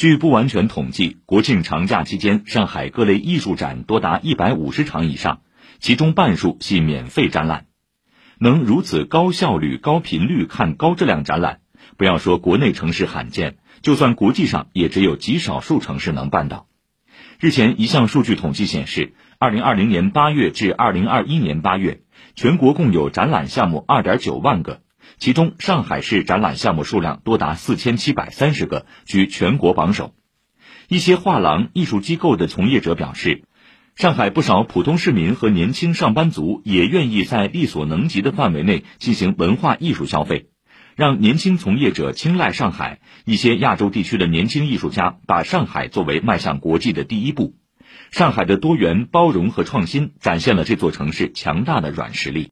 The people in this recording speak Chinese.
据不完全统计，国庆长假期间，上海各类艺术展多达一百五十场以上，其中半数系免费展览。能如此高效率、高频率看高质量展览，不要说国内城市罕见，就算国际上也只有极少数城市能办到。日前，一项数据统计显示，二零二零年八月至二零二一年八月，全国共有展览项目二点九万个。其中，上海市展览项目数量多达四千七百三十个，居全国榜首。一些画廊、艺术机构的从业者表示，上海不少普通市民和年轻上班族也愿意在力所能及的范围内进行文化艺术消费，让年轻从业者青睐上海。一些亚洲地区的年轻艺术家把上海作为迈向国际的第一步。上海的多元、包容和创新，展现了这座城市强大的软实力。